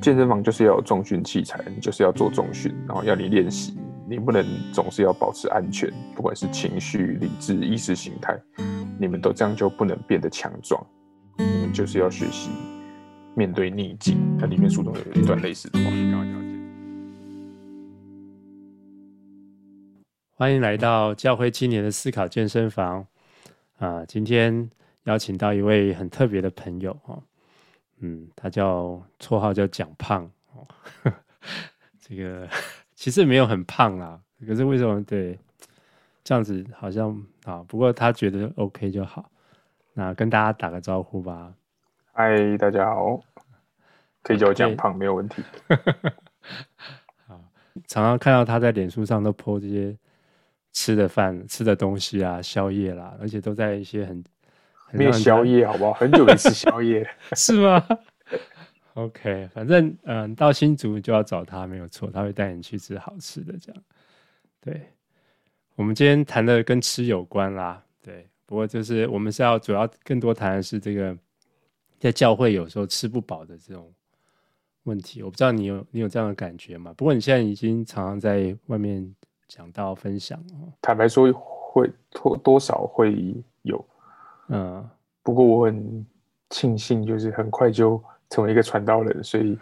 健身房就是要有重训器材，你就是要做重训，然后要你练习，你不能总是要保持安全，不管是情绪、理智、意识形态，你们都这样就不能变得强壮，你们就是要学习面对逆境。它里面书中有一段类似的话，欢迎来到教会青年的思考健身房啊！今天邀请到一位很特别的朋友哦，嗯，他叫绰号叫蒋胖哦，这个其实没有很胖啦，可是为什么对这样子好像啊？不过他觉得 OK 就好，那跟大家打个招呼吧。嗨，大家好，可以叫我蒋胖，没有问题。好，常常看到他在脸书上都 po 这些。吃的饭、吃的东西啊，宵夜啦，而且都在一些很，很没有宵夜，好不好？很久没吃宵夜，是吗？OK，反正嗯，到新竹就要找他，没有错，他会带你去吃好吃的，这样。对，我们今天谈的跟吃有关啦，对。不过就是我们是要主要更多谈的是这个，在教会有时候吃不饱的这种问题。我不知道你有你有这样的感觉吗？不过你现在已经常常在外面。讲到分享哦，坦白说会多多少会有，嗯，不过我很庆幸，就是很快就成为一个传道人，所以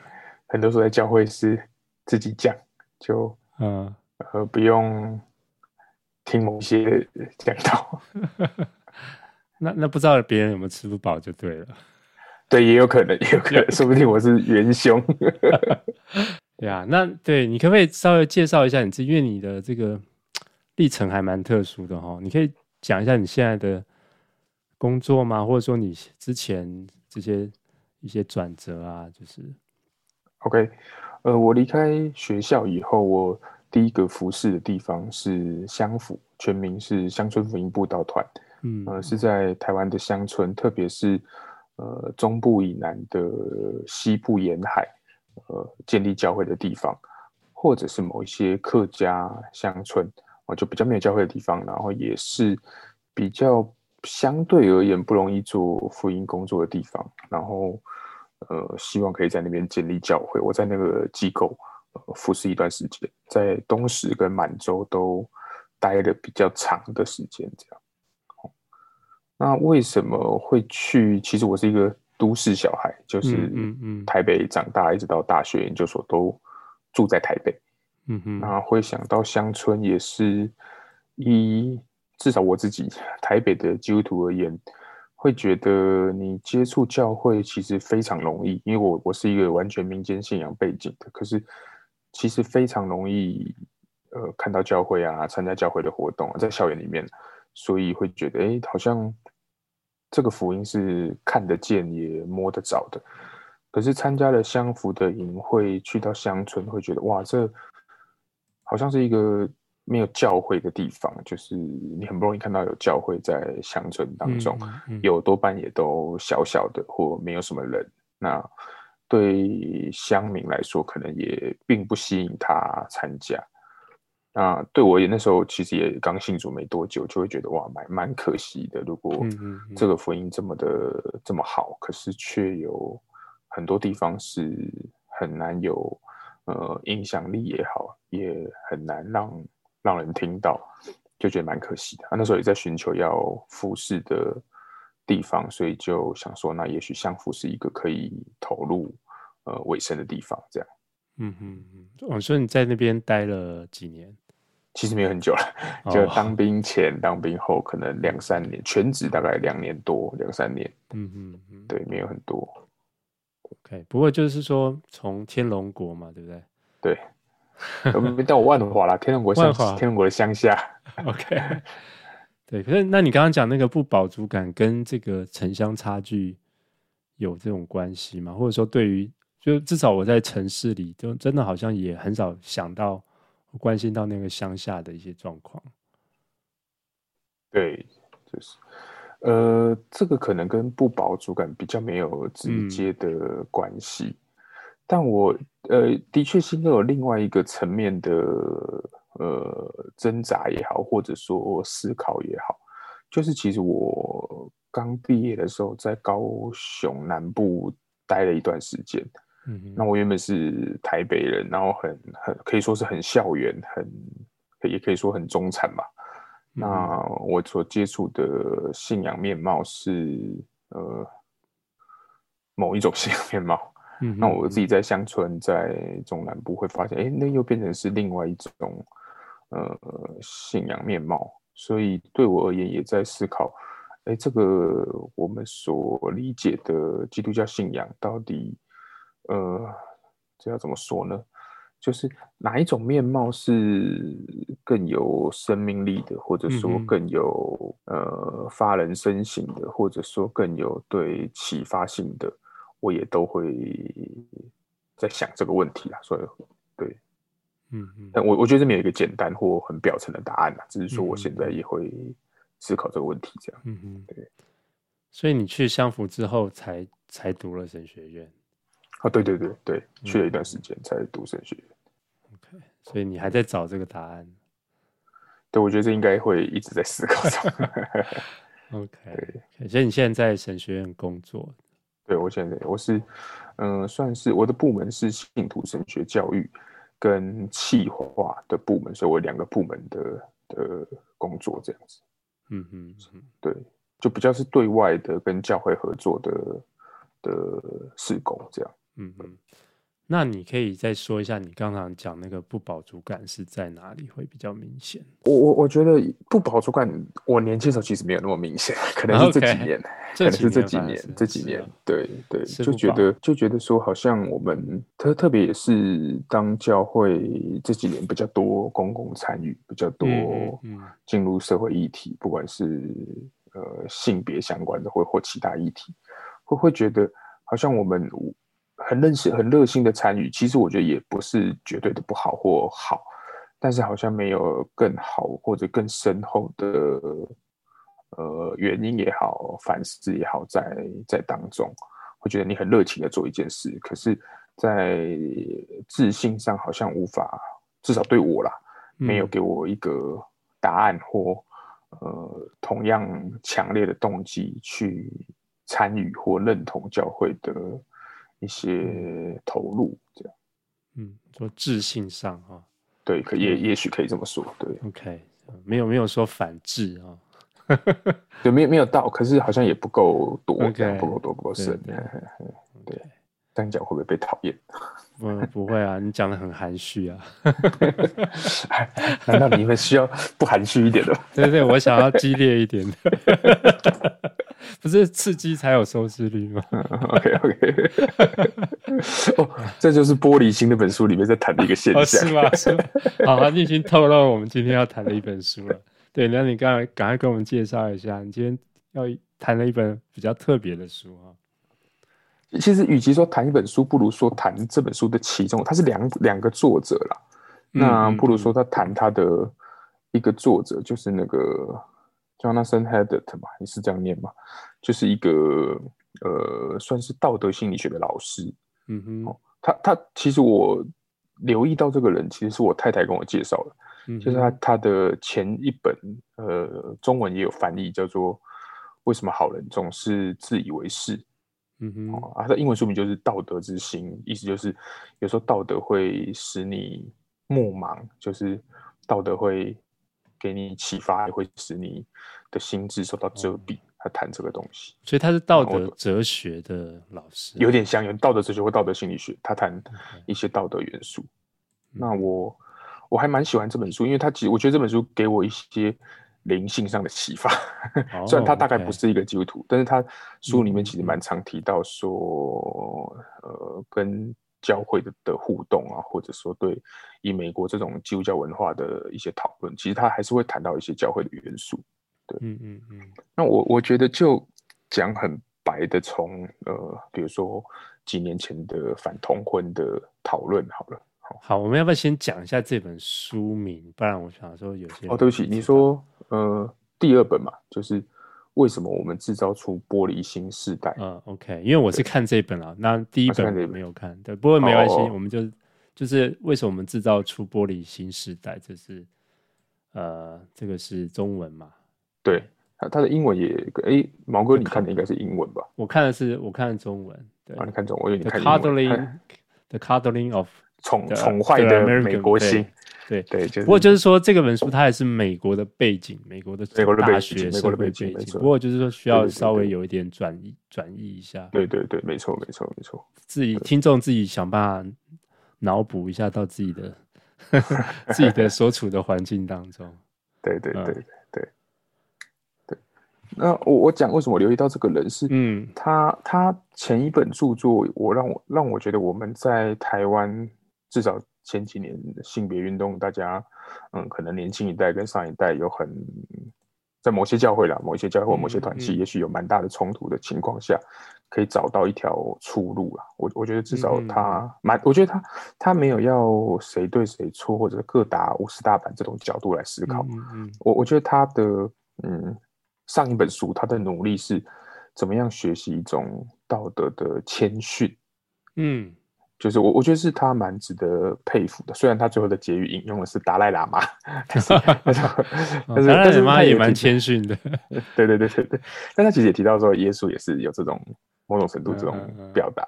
很多时候在教会是自己讲，就嗯呃不用听某些讲道。那那不知道别人有没有吃不饱就对了，对，也有可能，也有可能，说不定我是元凶。对啊，那对你可不可以稍微介绍一下你自己？因为你的这个历程还蛮特殊的哈，你可以讲一下你现在的工作吗？或者说你之前这些一些转折啊，就是，OK，呃，我离开学校以后，我第一个服侍的地方是乡府，全名是乡村福音布道团，嗯，呃，是在台湾的乡村，特别是呃中部以南的西部沿海。呃，建立教会的地方，或者是某一些客家乡村，我就比较没有教会的地方，然后也是比较相对而言不容易做福音工作的地方，然后呃，希望可以在那边建立教会。我在那个机构呃服侍一段时间，在东石跟满洲都待了比较长的时间，这样。那为什么会去？其实我是一个。都市小孩就是台北长大，一直到大学研究所都住在台北。嗯哼，那会想到乡村也是以至少我自己台北的基督徒而言，会觉得你接触教会其实非常容易，因为我我是一个完全民间信仰背景的，可是其实非常容易呃看到教会啊，参加教会的活动，在校园里面，所以会觉得哎、好像。这个福音是看得见也摸得着的，可是参加了乡福的营会，去到乡村会觉得哇，这好像是一个没有教会的地方，就是你很不容易看到有教会在乡村当中，嗯嗯、有多半也都小小的或没有什么人。那对乡民来说，可能也并不吸引他参加。那对我也那时候其实也刚信主没多久，就会觉得哇，蛮蛮可惜的。如果这个福音这么的、这么好，可是却有很多地方是很难有呃影响力也好，也很难让让人听到，就觉得蛮可惜的。啊，那时候也在寻求要服侍的地方，所以就想说，那也许乡福是一个可以投入呃委身的地方，这样。嗯嗯嗯，我说你在那边待了几年？其实没有很久了，就当兵前、oh. 当兵后，可能两三年，全职大概两年多，两三年。嗯嗯嗯，对，没有很多。OK，不过就是说，从天龙国嘛，对不对？对，但我万华啦，天龙国乡，华天龙国的乡下。OK，对，可是那你刚刚讲那个不饱足感，跟这个城乡差距有这种关系吗？或者说，对于就至少我在城市里，就真的好像也很少想到。关心到那个乡下的一些状况，对，就是，呃，这个可能跟不饱足感比较没有直接的关系，嗯、但我呃，的确心中有另外一个层面的呃挣扎也好，或者说思考也好，就是其实我刚毕业的时候在高雄南部待了一段时间，嗯，那我原本是台北人，然后很很可以说是很校园，很也可以说很中产吧。嗯、那我所接触的信仰面貌是呃某一种信仰面貌。嗯，那我自己在乡村，在中南部会发现，哎、欸，那又变成是另外一种呃信仰面貌。所以对我而言，也在思考，哎、欸，这个我们所理解的基督教信仰到底。呃，这要怎么说呢？就是哪一种面貌是更有生命力的，或者说更有、嗯、呃发人深省的，或者说更有对启发性的，我也都会在想这个问题啊。所以，对，嗯嗯，但我我觉得这没有一个简单或很表层的答案啊，只是说我现在也会思考这个问题，这样，嗯嗯，对。所以你去相辅之后才，才才读了神学院。啊，对对对对，去了一段时间才读神学院。OK，所以你还在找这个答案？对，我觉得这应该会一直在思考中。OK，对，所以你现在在神学院工作？对，我现在我是，嗯、呃，算是我的部门是信徒神学教育跟企划的部门，所以我两个部门的的工作这样子。嗯嗯嗯，对，就比较是对外的跟教会合作的的事工这样。嗯嗯，那你可以再说一下，你刚刚讲那个不饱足感是在哪里会比较明显？我我我觉得不饱足感，我年轻的时候其实没有那么明显，可能是这几年，可能是这几年，这几年，对对，就觉得就觉得说，好像我们特特别也是当教会这几年比较多公共参与，比较多进入社会议题，不管是呃性别相关的或或其他议题，会会觉得好像我们。很热心、很热心的参与，其实我觉得也不是绝对的不好或好，但是好像没有更好或者更深厚的呃原因也好、反思也好，在在当中，我觉得你很热情的做一件事，可是，在自信上好像无法，至少对我啦，没有给我一个答案或呃同样强烈的动机去参与或认同教会的。一些投入，这样，嗯，说自信上哈，对，可也也许可以这么说，对，OK，没有没有说反制啊，对，没有没有到，可是好像也不够多，okay, 不够多，不够深，对，对，这样讲会不会被讨厌？不不会啊，你讲的很含蓄啊，难道你们需要不含蓄一点的？对对，我想要激烈一点的。不是刺激才有收视率吗？OK OK，哦，这就是《玻璃心》那本书里面在谈的一个现象，哦、是吗？是吗？好，你已经透露我们今天要谈的一本书了。对，那你刚才赶快跟我们介绍一下，你今天要谈了一本比较特别的书啊。其实，与其说谈一本书，不如说谈这本书的其中，它是两两个作者啦。那不如说他谈他的一个作者，就是那个。Jonathan Haidt 嘛，你是这样念吗？就是一个呃，算是道德心理学的老师。嗯哼，哦、他他其实我留意到这个人，其实是我太太跟我介绍的。嗯、就是他他的前一本呃，中文也有翻译，叫做《为什么好人总是自以为是》。嗯哼，啊、哦，他的英文书名就是《道德之心》，意思就是有时候道德会使你目盲，就是道德会。给你启发，也会使你的心智受到遮蔽。他谈这个东西，所以他是道德哲学的老师，有点像有道德哲学或道德心理学。他谈一些道德元素。那我我还蛮喜欢这本书，因为他其实我觉得这本书给我一些灵性上的启发。Oh, 虽然他大概不是一个基督徒但是他书里面其实蛮常提到说，嗯、呃，跟。教会的的互动啊，或者说对以美国这种基督教文化的一些讨论，其实他还是会谈到一些教会的元素。对，嗯嗯嗯。那我我觉得就讲很白的，从呃，比如说几年前的反同婚的讨论好了。好，好，我们要不要先讲一下这本书名？不然我想说有些哦，对不起，你说呃第二本嘛，就是。为什么我们制造出玻璃新世代？嗯，OK，因为我是看这本啊，那第一本我没有看，看对，不过没关系，哦，我们就就是为什么我们制造出玻璃新时代，这是呃，这个是中文嘛？对，他他的英文也，哎，毛哥，你看的应该是英文吧？我看的是我看的中文，对，啊，你看中文，我以为你看英文。The Cuddling，The Cuddling of 宠宠坏的美国心。对对，就是。不过就是说，这个本书它也是美国的背景，美国的美国的大学美国的背景。不过就是说，需要稍微有一点转移转译一下。对对对，没错没错没错。自己听众自己想办法脑补一下到自己的 自己的所处的环境当中。对对对对对。对。那我我讲为什么我留意到这个人是，嗯，他他前一本著作，我让我让我觉得我们在台湾至少。前几年性别运动，大家嗯，可能年轻一代跟上一代有很在某些教会啦，某一些教会或某些团体，也许有蛮大的冲突的情况下，可以找到一条出路啦。我我觉得至少他蛮，我觉得他他没有要谁对谁错，或者各打五十大板这种角度来思考。我我觉得他的嗯，上一本书他的努力是怎么样学习一种道德的谦逊，嗯。就是我，我觉得是他蛮值得佩服的。虽然他最后的结语引用的是达赖喇嘛，但是 但是达赖喇嘛也蛮谦逊的。对对对对对，但他其实也提到说，耶稣也是有这种某种程度这种表达。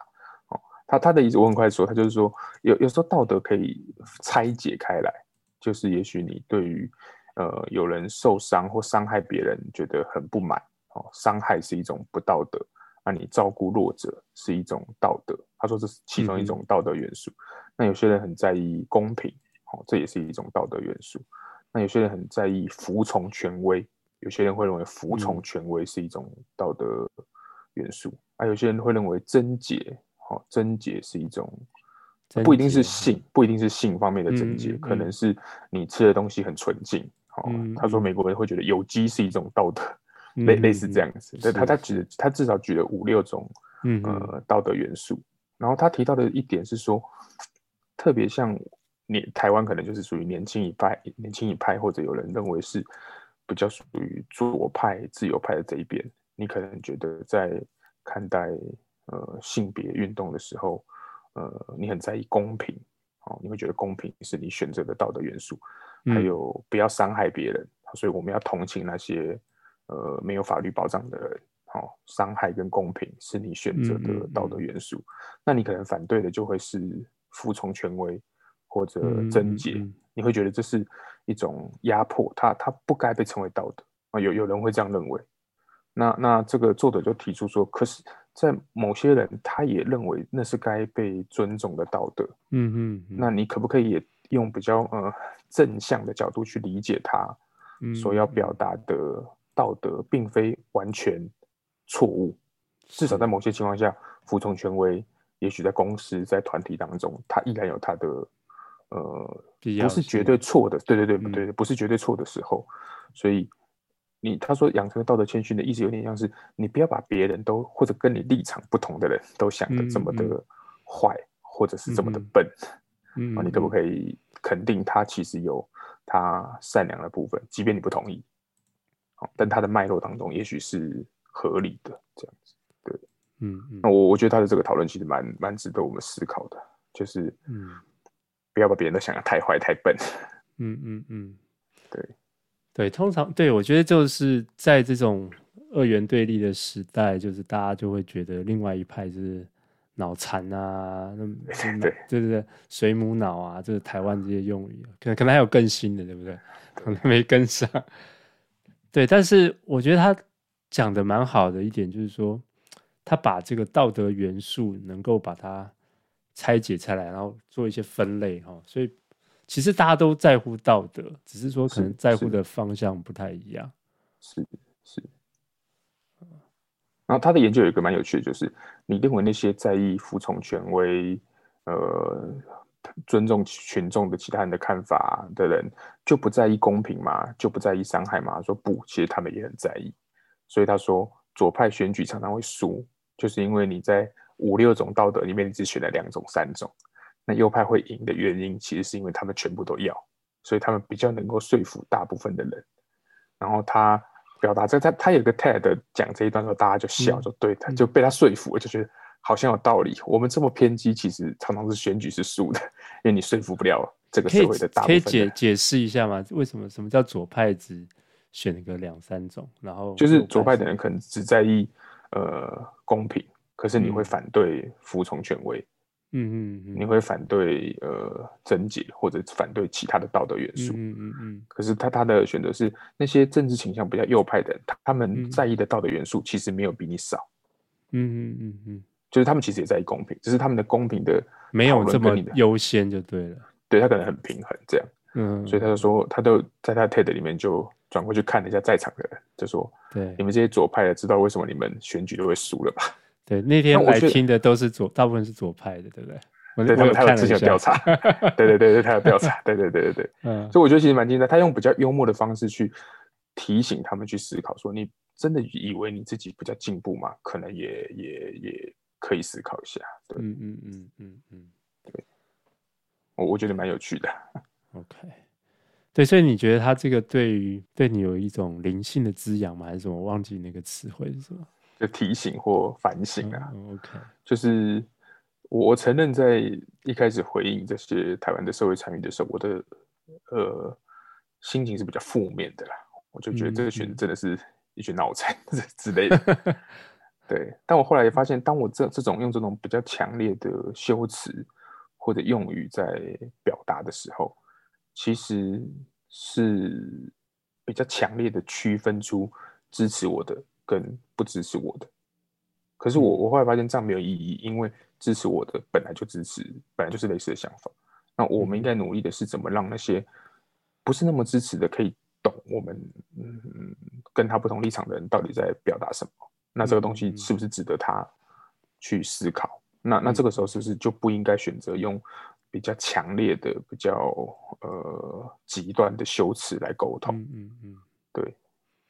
哦，他他的意思我很快说，他就是说，有有时候道德可以拆解开来，就是也许你对于呃有人受伤或伤害别人觉得很不满，哦，伤害是一种不道德。那你照顾弱者是一种道德，他说这是其中一种道德元素。嗯、那有些人很在意公平，哦，这也是一种道德元素。那有些人很在意服从权威，有些人会认为服从权威是一种道德元素。啊、嗯，有些人会认为贞洁，哦，贞洁是一种，不一定是性，不一定是性方面的贞洁，嗯、可能是你吃的东西很纯净。哦、嗯，他说美国人会觉得有机是一种道德。类类似这样子，对他他举了他至少举了五六种，呃道德元素，然后他提到的一点是说，特别像年台湾可能就是属于年轻一派，年轻一派或者有人认为是比较属于左派自由派的这一边，你可能觉得在看待呃性别运动的时候，呃你很在意公平，哦，你会觉得公平是你选择的道德元素，还有不要伤害别人，所以我们要同情那些。呃，没有法律保障的人，好、哦，伤害跟公平是你选择的道德元素。嗯嗯嗯，那你可能反对的就会是服从权威或者贞洁，你会觉得这是一种压迫，它它不该被称为道德啊。有有人会这样认为。那那这个作者就提出说，可是，在某些人他也认为那是该被尊重的道德。嗯嗯，嗯，那你可不可以也用比较呃正向的角度去理解他所要表达的？道德并非完全错误，至少在某些情况下，服从权威，也许在公司、在团体当中，他依然有他的呃，不是绝对错的。对对对，不对，不是绝对错的时候。所以你他说养成道德谦逊的意思，有点像是你不要把别人都或者跟你立场不同的人都想的这么的坏，或者是这么的笨。嗯，你可不可以肯定他其实有他善良的部分，即便你不同意？但他的脉络当中，也许是合理的这样子，对，嗯，嗯，那我我觉得他的这个讨论其实蛮蛮值得我们思考的，就是，嗯，不要把别人都想得太坏太笨，嗯嗯嗯，对，对，通常对我觉得就是在这种二元对立的时代，就是大家就会觉得另外一派是脑残啊，那 对对对对，水母脑啊，这是台湾这些用语，可能可能还有更新的，对不对？可能没跟上。对，但是我觉得他讲的蛮好的一点就是说，他把这个道德元素能够把它拆解开来，然后做一些分类哈。所以其实大家都在乎道德，只是说可能在乎的方向不太一样。是是，是。然后他的研究有一个蛮有趣的，就是你认为那些在意服从权威，呃。尊重群众的其他人的看法的人，就不在意公平吗？就不在意伤害吗？说不，其实他们也很在意。所以他说，左派选举常常会输，就是因为你在五六种道德里面，你只选了两种、三种。那右派会赢的原因，其实是因为他们全部都要，所以他们比较能够说服大部分的人。然后他表达这，他他有个 TED 讲这一段的时候，大家就笑，就对他就被他说服了，就觉得。好像有道理。我们这么偏激，其实常常是选举是输的，因为你说服不了这个社会的大部分。可以解解释一下吗？为什么？什么叫左派只选个两三种？然后就是左派的人可能只在意呃公平，可是你会反对服从权威。嗯嗯嗯，你会反对呃整洁或者反对其他的道德元素，嗯嗯嗯。可是他他的选择是那些政治倾向比较右派的人，他们在意的道德元素其实没有比你少，嗯嗯嗯嗯，就是他们其实也在意公平，只是他们的公平的没有这么优先就对了，对他可能很平衡这样，嗯，所以他就说他都在他的 TED 里面就转过去看了一下在场的人，就说，对，你们这些左派的知道为什么你们选举都会输了吧？对，那天来听的都是左，大部分是左派的，对不对？对，他有他有之前调查，对对对对，他有调查，对对对对对。嗯，所以我觉得其实蛮精彩。他用比较幽默的方式去提醒他们去思考，说你真的以为你自己比较进步吗？可能也也也可以思考一下。对，嗯嗯嗯嗯嗯，对，我我觉得蛮有趣的。OK，对，所以你觉得他这个对于对你有一种灵性的滋养吗？还是什么？我忘记那个词汇是什么？就提醒或反省啊。嗯，OK，就是。我承认，在一开始回应这些台湾的社会参与的时候，我的呃心情是比较负面的啦。我就觉得这个选真的是一群脑残之 类的。对，但我后来也发现，当我这这种用这种比较强烈的修辞或者用语在表达的时候，其实是比较强烈的区分出支持我的跟不支持我的。可是我我后来发现这样没有意义，因为支持我的本来就支持，本来就是类似的想法。那我们应该努力的是怎么让那些不是那么支持的可以懂我们，嗯，跟他不同立场的人到底在表达什么？那这个东西是不是值得他去思考？那那这个时候是不是就不应该选择用比较强烈的、比较呃极端的修辞来沟通？嗯嗯嗯，对。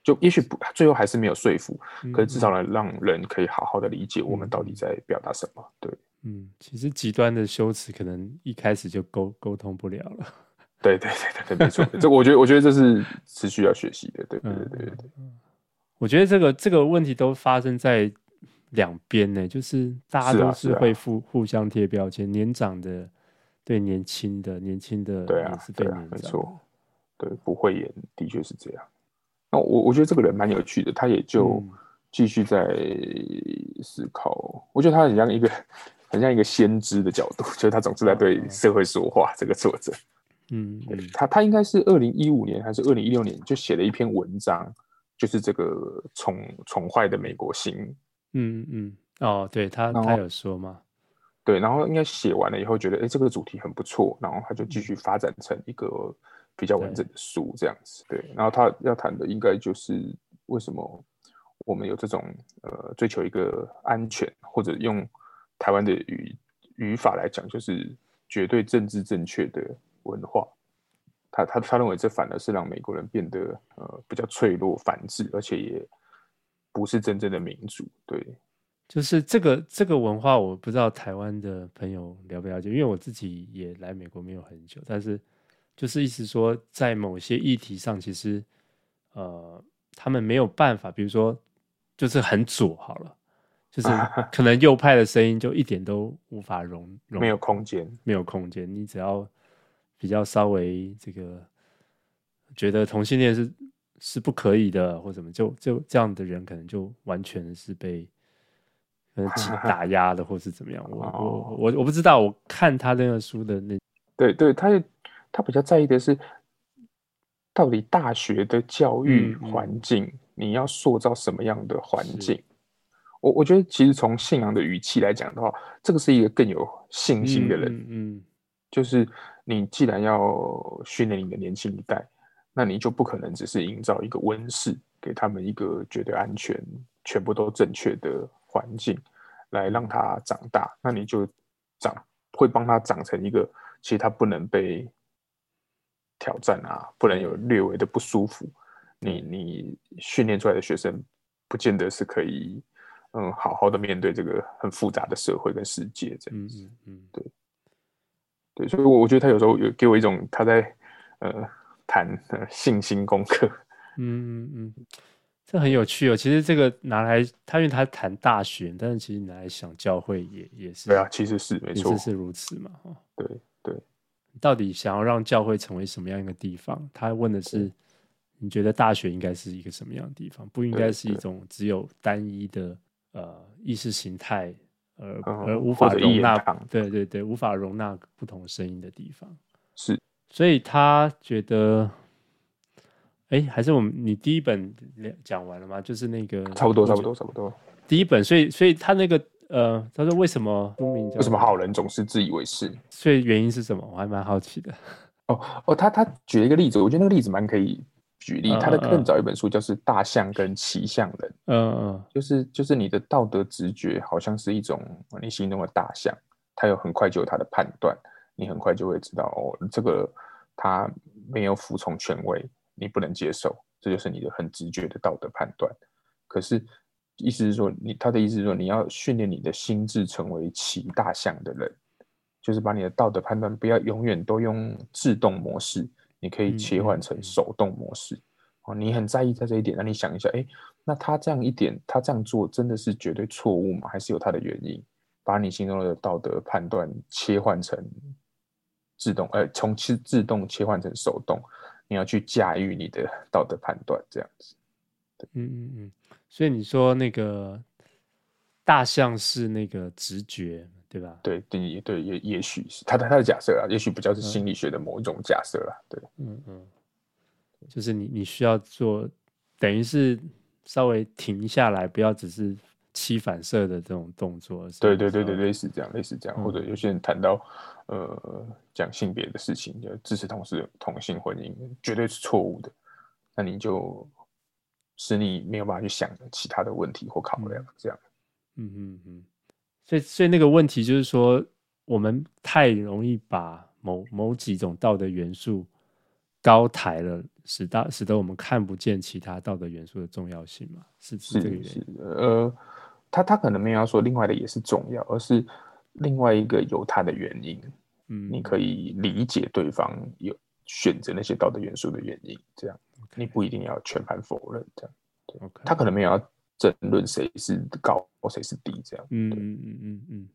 就也许不，最后还是没有说服，可是至少能让人可以好好的理解我们到底在表达什么。对，嗯，其实极端的修辞可能一开始就沟沟通不了了。对对对对对，没错，这我觉得我觉得这是持续要学习的。对对对对对，我觉得这个这个问题都发生在两边呢，就是大家都是会互互相贴标签，年长的对年轻的，年轻的对啊，对啊，没错，对，不会演的确是这样。那我我觉得这个人蛮有趣的，他也就继续在思考。嗯、我觉得他很像一个很像一个先知的角度，就是他总是在对社会说话。这个作者，嗯，他他应该是二零一五年还是二零一六年就写了一篇文章，就是这个宠宠坏的美国心。嗯嗯，哦，对他他有说吗？对，然后应该写完了以后觉得，哎，这个主题很不错，然后他就继续发展成一个。比较完整的书这样子，对，然后他要谈的应该就是为什么我们有这种呃追求一个安全，或者用台湾的语语法来讲，就是绝对政治正确的文化。他他他认为这反而是让美国人变得呃比较脆弱、反智，而且也不是真正的民主。对，就是这个这个文化，我不知道台湾的朋友了不了解，因为我自己也来美国没有很久，但是。就是意思说，在某些议题上，其实，呃，他们没有办法，比如说，就是很左好了，就是 可能右派的声音就一点都无法容容，没有空间，没有空间。你只要比较稍微这个觉得同性恋是是不可以的，或什么，就就这样的人，可能就完全是被可能 打压的，或是怎么样。我我我我不知道，我看他那个书的那，对对，他也。他比较在意的是，到底大学的教育环境，你要塑造什么样的环境？我我觉得，其实从信仰的语气来讲的话，这个是一个更有信心的人。嗯，嗯，就是你既然要训练你的年轻一代，那你就不可能只是营造一个温室，给他们一个绝对安全、全部都正确的环境，来让他长大。那你就长会帮他长成一个，其实他不能被。挑战啊，不能有略微的不舒服。你你训练出来的学生，不见得是可以，嗯，好好的面对这个很复杂的社会跟世界这样子。嗯嗯，对，对，所以，我我觉得他有时候有给我一种他在呃谈呃信心功课。嗯嗯嗯，这很有趣哦。其实这个拿来他因为他谈大学，但是其实拿来想教会也也是。对啊，其实是没错，是如此嘛。对对。到底想要让教会成为什么样一个地方？他问的是，你觉得大学应该是一个什么样的地方？不应该是一种只有单一的呃意识形态而而无法容纳，对对对，无法容纳不同声音的地方。是，所以他觉得，哎，还是我们你第一本讲完了吗？就是那个差不多，差不多，差不多。第一本，所以所以他那个呃，他说为什么为什么好人总是自以为是？所以原因是什么？我还蛮好奇的。哦哦，他他举了一个例子，我觉得那个例子蛮可以举例。他的更早一本书叫是《大象跟骑象人》，嗯嗯，就是就是你的道德直觉好像是一种你心中的大象，它有很快就有它的判断，你很快就会知道哦，这个他没有服从权威，你不能接受，这就是你的很直觉的道德判断。可是意思是说，你他的意思是说，你要训练你的心智成为骑大象的人。就是把你的道德判断不要永远都用自动模式，你可以切换成手动模式。哦，你很在意在这一点，那你想一下，哎，那他这样一点，他这样做真的是绝对错误吗？还是有他的原因？把你心中的道德判断切换成自动，呃，从自自动切换成手动，你要去驾驭你的道德判断，这样子。对，嗯嗯嗯。所以你说那个大象是那个直觉。对吧？对对对，也也许是他的他的假设啊，也许不叫是心理学的某一种假设啊。对，嗯嗯，就是你你需要做，等于是稍微停下来，不要只是七反射的这种动作。对对对对，类似这样，类似这样，嗯、或者有些人谈到呃讲性别的事情，就支持同事同性婚姻绝对是错误的，那你就使你没有办法去想其他的问题或考量，这样。嗯嗯嗯。所以，所以那个问题就是说，我们太容易把某某几种道德元素高抬了，使大使得我们看不见其他道德元素的重要性嘛？是是这个原因。呃，他他可能没有要说另外的也是重要，而是另外一个有他的原因。嗯，你可以理解对方有选择那些道德元素的原因，这样.你不一定要全盘否认。这样.他可能没有要。争论谁是高或谁是低，这样。嗯嗯嗯嗯嗯。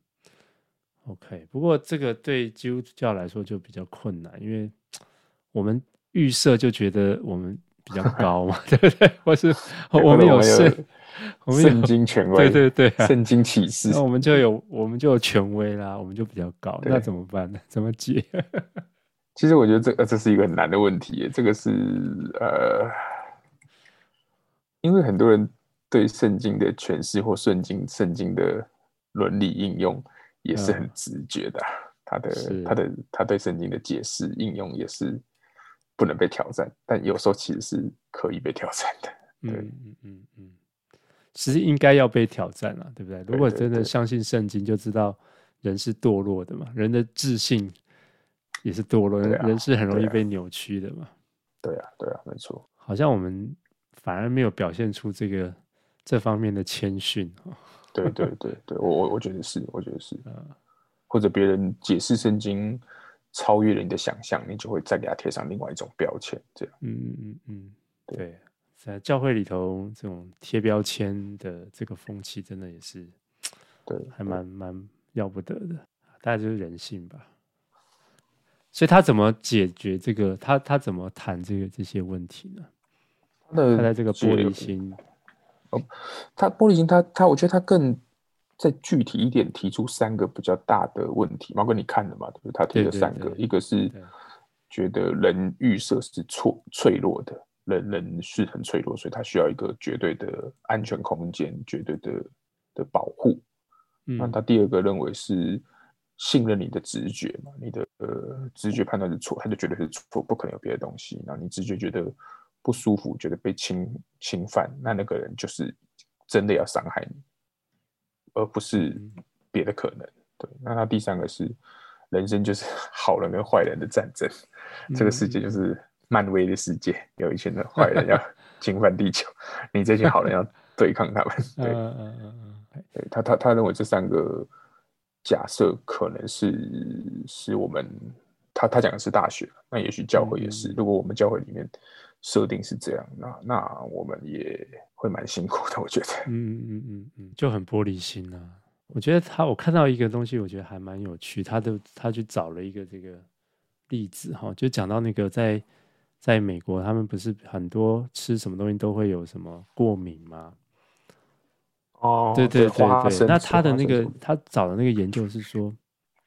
OK，不过这个对基督教来说就比较困难，因为我们预设就觉得我们比较高嘛，对不对？或是 我们有圣，我们有圣经权威，对对对，圣经启示，那我们就有我们就有权威啦，我们就比较高，那怎么办呢？怎么解？其实我觉得这呃这是一个很难的问题，这个是呃，因为很多人。对圣经的诠释或圣经圣经的伦理应用也是很直觉的，他的他的他对圣经的解释应用也是不能被挑战，但有时候其实是可以被挑战的。对，嗯嗯嗯嗯，其实应该要被挑战啊，对不对？如果真的相信圣经，就知道人是堕落的嘛，人的自信也是堕落，人是很容易被扭曲的嘛。对啊，对啊，没错。好像我们反而没有表现出这个。这方面的谦逊，对对对对，我我我觉得是，我觉得是，或者别人解释圣经超越了你的想象，你就会再给他贴上另外一种标签，这样，嗯嗯嗯嗯，对，在教会里头这种贴标签的这个风气，真的也是，对，还蛮蛮要不得的，大概就是人性吧。所以他怎么解决这个？他他怎么谈这个这些问题呢？他在这个玻璃心。哦他玻璃心，他他，我觉得他更再具体一点，提出三个比较大的问题。毛哥，你看了吗？就是？他提了三个，一个是觉得人预设是错脆弱的，人人是很脆弱，所以他需要一个绝对的安全空间，绝对的的保护。那他第二个认为是信任你的直觉嘛，你的呃直觉判断是错，他就觉得是错，不可能有别的东西。然后你直觉觉得。不舒服，觉得被侵侵犯，那那个人就是真的要伤害你，而不是别的可能。对，那他第三个是人生就是 好人跟坏人的战争，嗯、这个世界就是漫威的世界，有一群的坏人要 侵犯地球，你这些好人要对抗他们。对，嗯嗯嗯，对他他他认为这三个假设可能是是我们他他讲的是大学，那也许教会也是，嗯、如果我们教会里面。设定是这样，那那我们也会蛮辛苦的，我觉得。嗯嗯嗯嗯，就很玻璃心啊。我觉得他，我看到一个东西，我觉得还蛮有趣。他的他去找了一个这个例子哈，就讲到那个在在美国，他们不是很多吃什么东西都会有什么过敏吗？哦，对对对对。那他的那个他找的那个研究是说，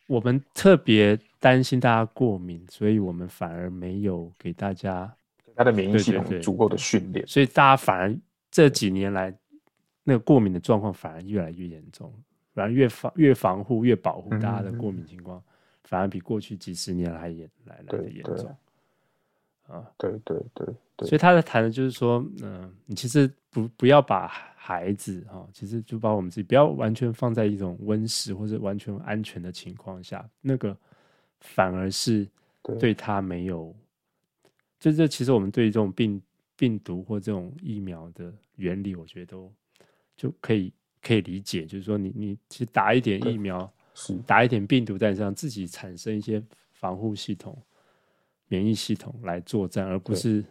我们特别担心大家过敏，所以我们反而没有给大家他的免疫系统足够的训练，所以大家反而这几年来那个过敏的状况反而越来越严重，反而越防越防护越保护大家的过敏情况，反而比过去几十年来也来来的严重。啊，对对对对，所以他在谈的就是说，嗯、呃，你其实不不要把孩子哈、哦，其实就把我们自己不要完全放在一种温室或者完全安全的情况下，那个反而是对他没有，就这其实我们对于这种病病毒或这种疫苗的原理，我觉得都就可以可以理解，就是说你你其实打一点疫苗，是打一点病毒在身上，自己产生一些防护系统。免疫系统来作战，而不是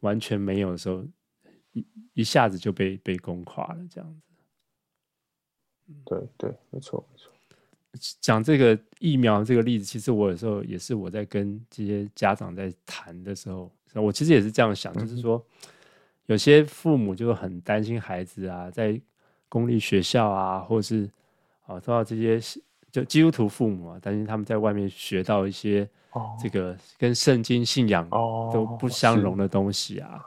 完全没有的时候，一一下子就被被攻垮了这样子。对对，没错没错。讲这个疫苗这个例子，其实我有时候也是我在跟这些家长在谈的时候，我其实也是这样想，嗯、就是说有些父母就很担心孩子啊，在公立学校啊，或者是啊，受到这些就基督徒父母啊，担心他们在外面学到一些。这个跟圣经信仰都不相容的东西啊，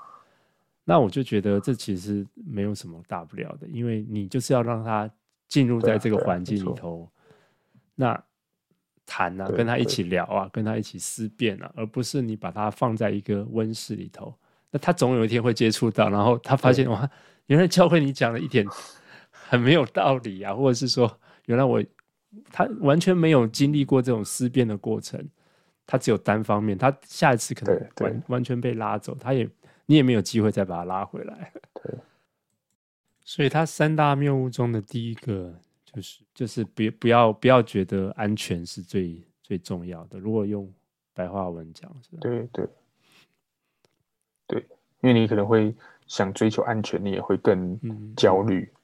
那我就觉得这其实没有什么大不了的，因为你就是要让他进入在这个环境里头，那谈啊，跟他一起聊啊，跟他一起思辨啊，而不是你把他放在一个温室里头，那他总有一天会接触到，然后他发现哇，原来教会你讲的一点很没有道理啊，或者是说，原来我他完全没有经历过这种思辨的过程。他只有单方面，他下一次可能完完全被拉走，他也你也没有机会再把他拉回来。对，所以他三大谬误中的第一个就是就是别不要不要觉得安全是最最重要的。如果用白话文讲，是吧？对对对，因为你可能会想追求安全，你也会更焦虑，嗯，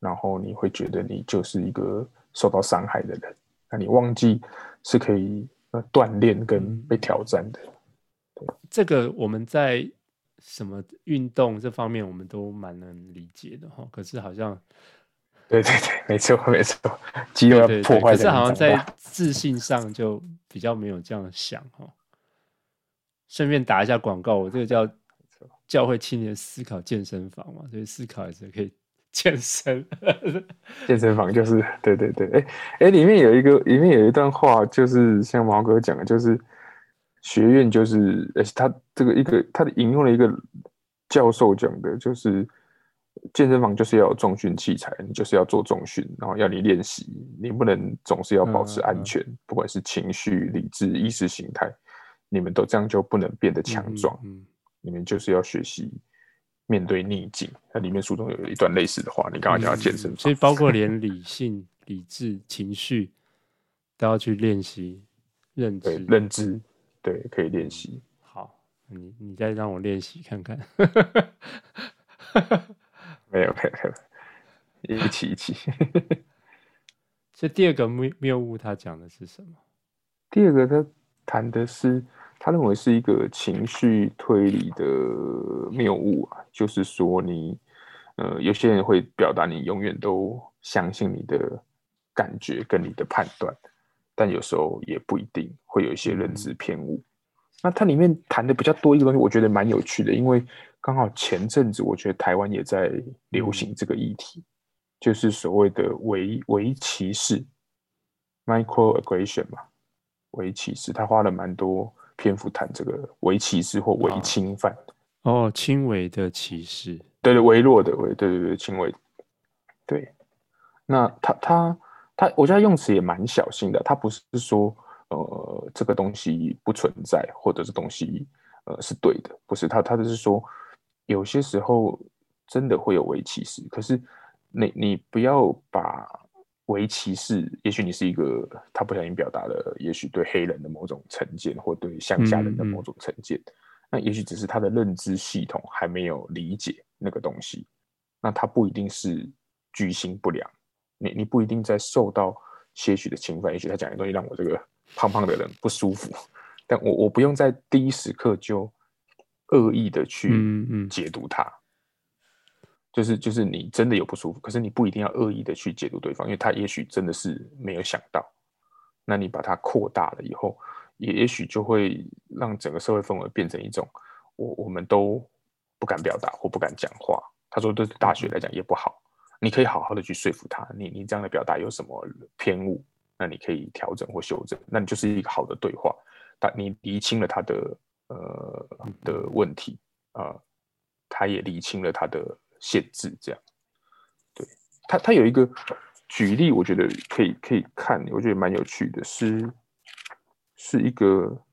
然后你会觉得你就是一个受到伤害的人，那你忘记是可以。呃，锻炼跟被挑战的，对，这个我们在什么运动这方面，我们都蛮能理解的哈。可是好像，对对对，没错没错，肌肉要破坏，可是好像在自信上就比较没有这样想哈。顺便打一下广告，我这个叫教会青年思考健身房嘛，所以思考也是可以。健身，健身房就是对对对，哎哎，里面有一个，里面有一段话，就是像毛哥讲的，就是学院就是，而且他这个一个，他的引用了一个教授讲的，就是健身房就是要有重训器材，你就是要做重训，然后要你练习，你不能总是要保持安全，嗯嗯、不管是情绪、理智、意识形态，你们都这样就不能变得强壮，嗯嗯、你们就是要学习。面对逆境，那里面书中有一段类似的话。你刚刚讲到健身，所以包括连理性、理智、情绪都要去练习认知。认知，对，可以练习。好，你你再让我练习看看。没有，没有，一起一起。这第二个谬谬误，他讲的是什么？第二个，他谈的是。他认为是一个情绪推理的谬误啊，就是说你，呃，有些人会表达你永远都相信你的感觉跟你的判断，但有时候也不一定会有一些认知偏误。那它里面谈的比较多一个东西，我觉得蛮有趣的，因为刚好前阵子我觉得台湾也在流行这个议题，就是所谓的微微歧视 （microaggression） 嘛，微歧视，他花了蛮多。篇幅谈这个微歧视或微侵犯哦，轻微的歧视，对对，微弱的微，对对对，轻微，对。那他他他，我觉得他用词也蛮小心的，他不是说呃这个东西不存在，或者是东西呃是对的，不是他他就是说有些时候真的会有微歧视，可是你你不要把。微歧视，也许你是一个他不小心表达了，也许对黑人的某种成见，或对乡下人的某种成见，嗯嗯，那也许只是他的认知系统还没有理解那个东西，那他不一定是居心不良，你你不一定在受到些许的侵犯，也许他讲的东西让我这个胖胖的人不舒服，但我我不用在第一时刻就恶意的去解读它。就是就是你真的有不舒服，可是你不一定要恶意的去解读对方，因为他也许真的是没有想到，那你把它扩大了以后，也也许就会让整个社会氛围变成一种，我我们都不敢表达或不敢讲话。他说，对大学来讲也不好，你可以好好的去说服他，你你这样的表达有什么偏误，那你可以调整或修正，那你就是一个好的对话，但你厘清了他的呃的问题啊、呃，他也厘清了他的。限制这样，对他，他有一个举例，我觉得可以可以看，我觉得蛮有趣的，是是一个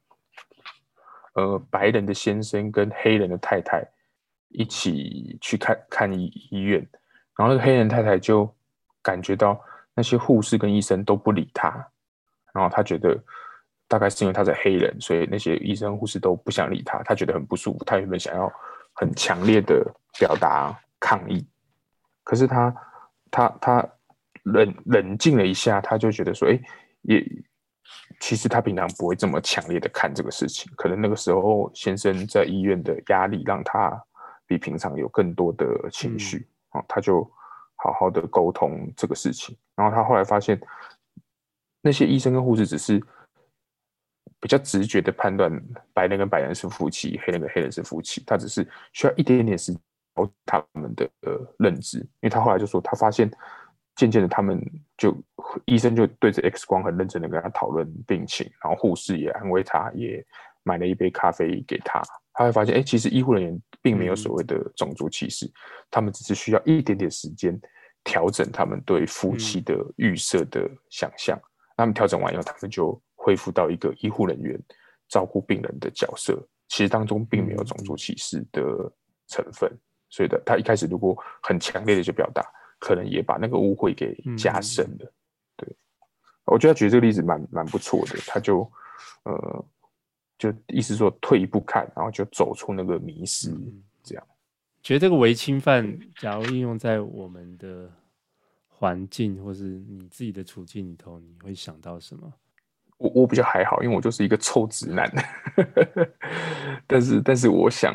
呃白人的先生跟黑人的太太一起去看看医医院，然后那个黑人太太就感觉到那些护士跟医生都不理他，然后他觉得大概是因为他是黑人，所以那些医生护士都不想理他，他觉得很不舒服，他原本想要很强烈的表达。抗议，可是他他他冷冷静了一下，他就觉得说，哎，也其实他平常不会这么强烈的看这个事情，可能那个时候先生在医院的压力让他比平常有更多的情绪啊，他就好好的沟通这个事情，然后他后来发现那些医生跟护士只是比较直觉的判断白人跟白人是夫妻，黑人跟黑人是夫妻，他只是需要一点点时间。他们的呃认知，因为他后来就说，他发现渐渐的，他们就医生就对着 X 光很认真的跟他讨论病情，然后护士也安慰他，也买了一杯咖啡给他。他会发现，哎，其实医护人员并没有所谓的种族歧视，嗯、他们只是需要一点点时间调整他们对夫妻的预设的想象。嗯、他们调整完以后，他们就恢复到一个医护人员照顾病人的角色。其实当中并没有种族歧视的成分。所以的，他一开始如果很强烈的去表达，可能也把那个误会给加深了。嗯、对，我觉得他举这个例子蛮蛮不错的。他就呃，就意思说退一步看，然后就走出那个迷失，这样。觉得这个违侵犯，假如应用在我们的环境或是你自己的处境里头，你会想到什么？我我比较还好，因为我就是一个臭直男。但是，但是我想。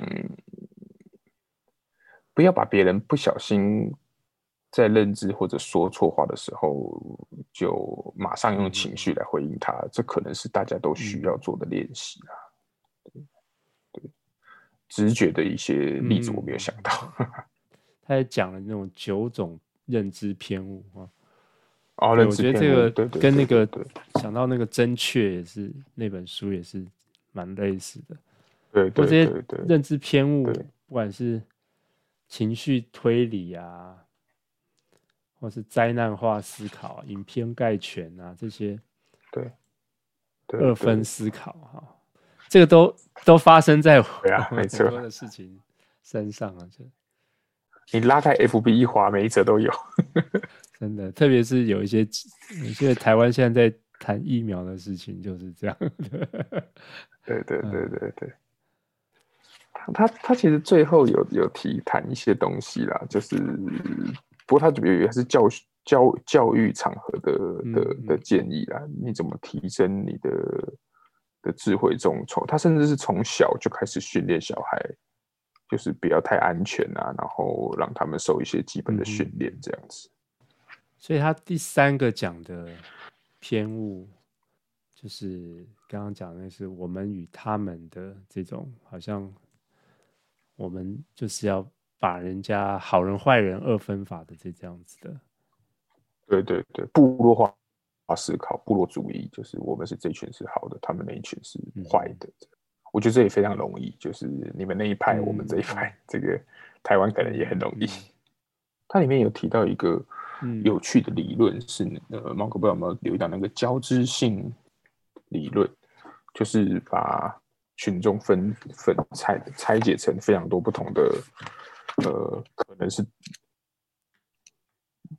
不要把别人不小心在认知或者说错话的时候，就马上用情绪来回应他。嗯、这可能是大家都需要做的练习啊。对，对，直觉的一些例子我没有想到。嗯、他也讲了那种九种认知偏误啊。哦，我觉得这个跟那个想到那个真确也是那本书也是蛮类似的。对，对，对，认知偏误，不管是。情绪推理啊，或是灾难化思考、以偏概全啊，这些对，对二分思考哈，这个都都发生在对啊，没错的事情身上啊，就你拉开 FB 一划，每一则都有，真的，特别是有一些，因为台湾现在在谈疫苗的事情，就是这样，对对对对对。他他其实最后有有提谈一些东西啦，就是不过他主要也是教教教育场合的的的建议啦，你怎么提升你的的智慧中，从他甚至是从小就开始训练小孩，就是不要太安全啊，然后让他们受一些基本的训练这样子。所以他第三个讲的偏误，就是刚刚讲的那是我们与他们的这种好像。我们就是要把人家好人坏人二分法的这这样子的，对对对，部落化思考，部落主义，就是我们是这一群是好的，他们那一群是坏的。嗯、我觉得这也非常容易，就是你们那一派，我们这一派，嗯、这个台湾可能也很容易。嗯、它里面有提到一个有趣的理论，是呃，猫哥不知道有没有留意到那个交织性理论，就是把。群众分分拆拆解成非常多不同的，呃，可能是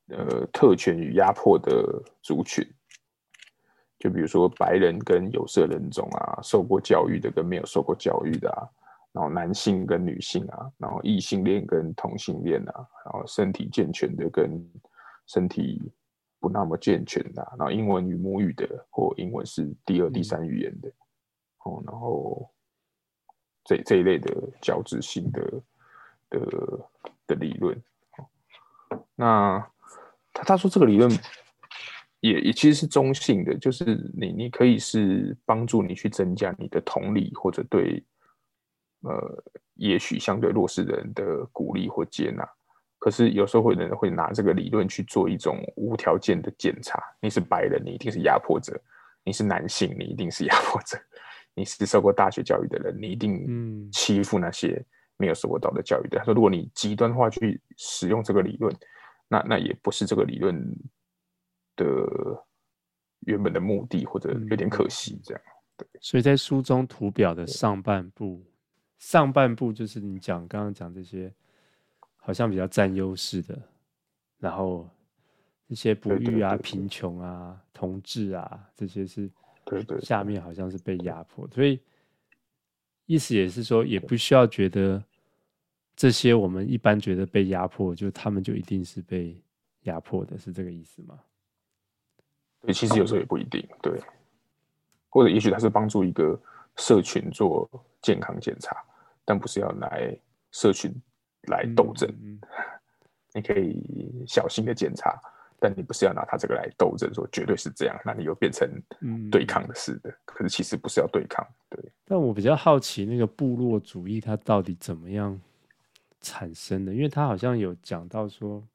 呃特权与压迫的族群，就比如说白人跟有色人种啊，受过教育的跟没有受过教育的啊，然后男性跟女性啊，然后异性恋跟同性恋啊，然后身体健全的跟身体不那么健全的啊，然后英文与母语的或英文是第二、第三语言的。哦，然后这这一类的交织性的的的理论，那他他说这个理论也也其实是中性的，就是你你可以是帮助你去增加你的同理，或者对呃也许相对弱势人的鼓励或接纳。可是有时候会有人会拿这个理论去做一种无条件的检查，你是白人，你一定是压迫者；你是男性，你一定是压迫者；你是受过大学教育的人，你一定欺负那些没有受过道德教育的。他说，如果你极端化去使用这个理论，那那也不是这个理论的原本的目的，或者有点可惜这样。对，所以在书中图表的上半部，上半部就是你讲刚刚讲这些。好像比较占优势的，然后一些不育啊、贫穷啊、同志啊，这些是对对，下面好像是被压迫，所以意思也是说，也不需要觉得这些我们一般觉得被压迫，就他们就一定是被压迫的，是这个意思吗？对，其实有时候也不一定，对，或者也许他是帮助一个社群做健康检查，但不是要来社群。来斗争，嗯嗯、你可以小心的检查，但你不是要拿他这个来斗争，说绝对是这样，那你又变成对抗的似的。嗯、可是其实不是要对抗，对。但我比较好奇，那个部落主义它到底怎么样产生的？因为他好像有讲到说，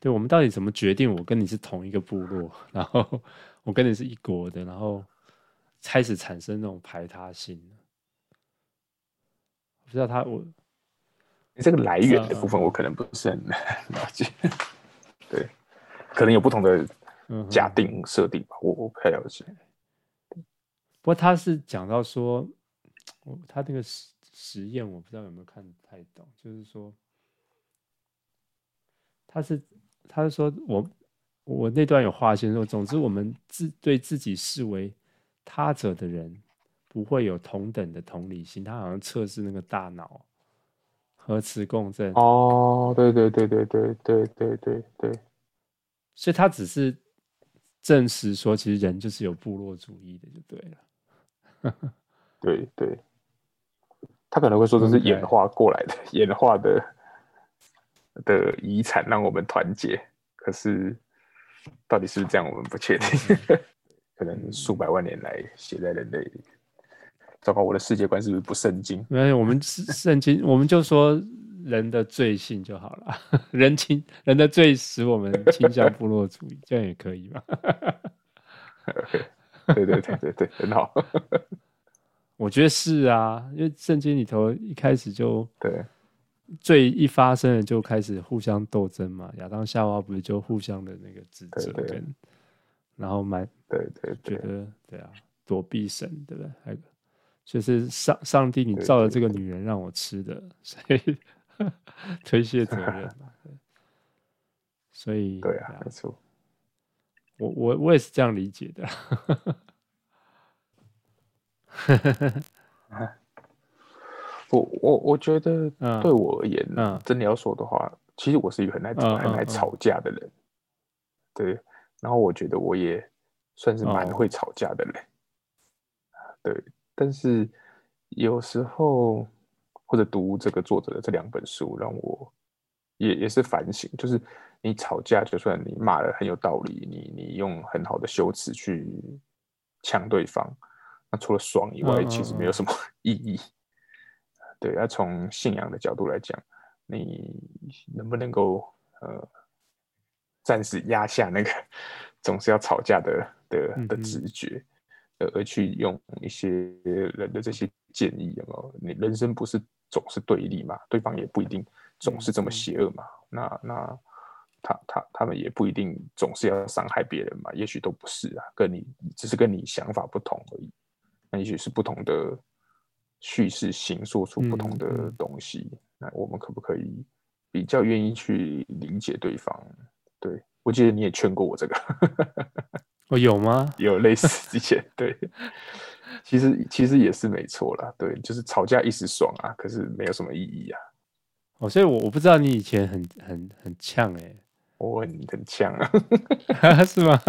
对我们到底怎么决定我跟你是同一个部落，然后我跟你是一国的，然后开始产生那种排他性。不知道他我。这个来源的部分，我可能不是很 了解。对，可能有不同的假定设定吧，我我不太了解。不过他是讲到说，他那个实实验，我不知道有没有看太懂。就是说，他是他是说我我那段有划线说，总之我们自对自己视为他者的人，不会有同等的同理心。他好像测试那个大脑。核磁共振哦，对对对对对对对对对，所以他只是证实说，其实人就是有部落主义的，就对了。对对，他可能会说这是演化过来的. 演化的的遗产让我们团结。可是到底是不是这样，我们不确定。可能数百万年来写在人类里。糟糕，我的世界观是不是不圣经？没有，我们圣经，我们就说人的罪性就好了。人情人的罪使我们倾向部落主义，这样也可以吧. 对对对对对，很好。我觉得是啊，因为圣经里头一开始就对罪一发生了就开始互相斗争嘛。亚当夏娃不是就互相的那个指责，对对然后蛮对对觉得对啊，躲避神，对不对？还有。就是上上帝，你造了这个女人让我吃的，所以 推卸责任嘛。所以对啊，没错。我我我也是这样理解的。我我我觉得对我而言，嗯，真的要说的话，其实我是一个很爱很爱吵架的人。对，然后我觉得我也算是蛮会吵架的人。对。但是有时候或者读这个作者的这两本书，让我也也是反省，就是你吵架，就算你骂的很有道理，你你用很好的修辞去呛对方，那除了爽以外，其实没有什么 意义。对，那从信仰的角度来讲，你能不能够呃暂时压下那个 总是要吵架的的的直觉？而去用一些人的这些建议，有没有？你人生不是总是对立嘛？对方也不一定总是这么邪恶嘛？那那他他他们也不一定总是要伤害别人嘛？也许都不是啊，跟你只是跟你想法不同而已。那也许是不同的叙事形塑出不同的东西。那我们可不可以比较愿意去理解对方？对，我记得你也劝过我这个。哦，有吗？有类似之前对，其实其实也是没错啦，对，就是吵架一时爽啊，可是没有什么意义啊。哦，所以我我不知道你以前很很很呛哎，我很很呛啊，是吗？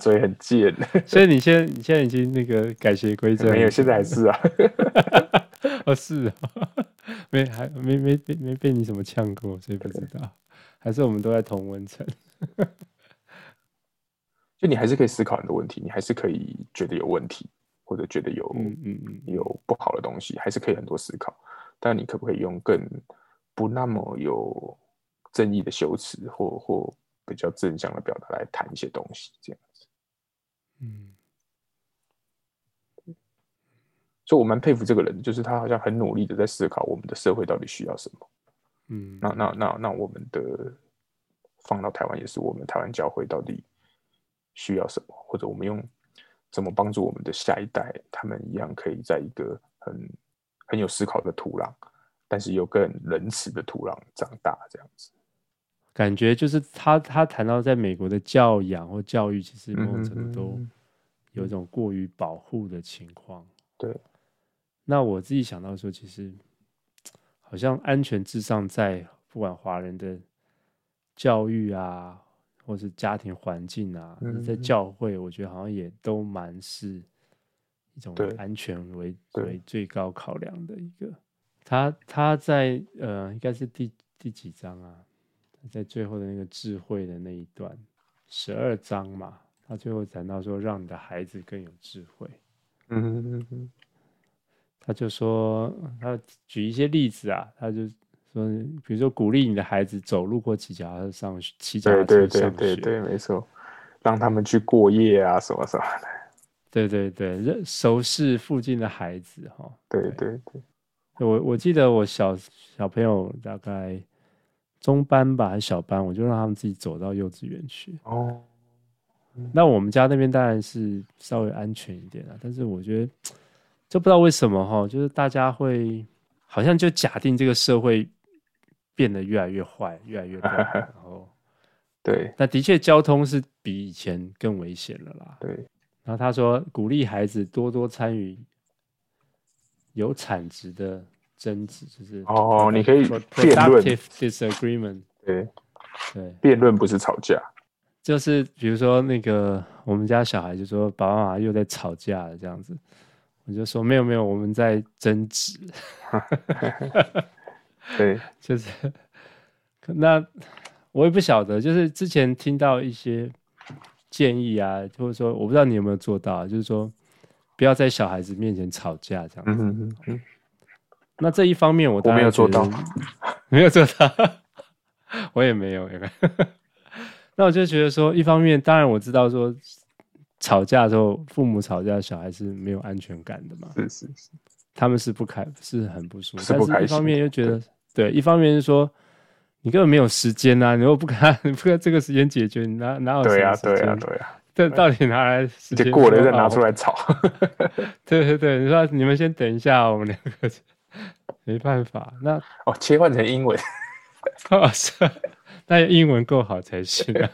嘴很贱，所以你现在你现在已经那个改邪归正，没有，现在还是啊。哦，是啊，没还没没没没被你什么呛过，所以不知道。还是我们都在同温层？就你还是可以思考很多问题，你还是可以觉得有问题，或者觉得有嗯嗯嗯有不好的东西，还是可以很多思考。但你可不可以用更不那么有争议的修辞，或或比较正向的表达来谈一些东西？这样子，嗯。所以我蛮佩服这个人，就是他好像很努力的在思考我们的社会到底需要什么。嗯，那那那那我们的放到台湾也是，我们台湾教会到底。需要什么，或者我们用怎么帮助我们的下一代，他们一样可以在一个很很有思考的土壤，但是又更仁慈的土壤长大，这样子。感觉就是他他谈到在美国的教养或教育，其实某种程度都有一种过于保护的情况。对。那我自己想到说，其实好像安全至上，在不管华人的教育啊。或是家庭环境啊，嗯、在教会，我觉得好像也都蛮是一种安全为为最高考量的一个。他他在呃，应该是第第几章啊？在最后的那个智慧的那一段，十二章嘛，他最后讲到说，让你的孩子更有智慧。嗯，他就说，他举一些例子啊，他就。说，比如说鼓励你的孩子走路或骑脚踏车上学，骑脚踏车上学，对对对对对，没错，让他们去过夜啊，什么什么的。对对对，熟识附近的孩子哈。对对对，我我记得我小小朋友大概中班吧，还是小班，我就让他们自己走到幼稚园去。哦。那我们家那边当然是稍微安全一点啊，但是我觉得，就不知道为什么哈，就是大家会好像就假定这个社会。变得越来越坏，越来越乱。然后，对，那的确交通是比以前更危险了啦。对。然后他说，鼓励孩子多多参与有产值的争执，就是哦，你可以辩论。disagreement。对对，辩论不是吵架，就是比如说那个我们家小孩就说爸爸妈妈又在吵架了这样子，我就说没有没有，我们在争执。对，就是那我也不晓得，就是之前听到一些建议啊，或者说我不知道你有没有做到，就是说不要在小孩子面前吵架这样子。嗯嗯嗯。那这一方面我我没有做到，没有做到，我也没有。那我就觉得说，一方面当然我知道说吵架的时候，父母吵架，小孩是没有安全感的嘛。是是是。他们是不开，是很不舒服。是不。但是一方面又觉得，对，一方面是说，你根本没有时间呐、啊，你又不看，你不在这个时间解决，你哪哪有时间？对呀、啊，对呀、啊，对呀、啊。这到底拿来时间？过了再拿出来吵。对对对，你说你们先等一下，我们两个没办法。那哦，切换成英文。哦，是，那英文够好才行、啊。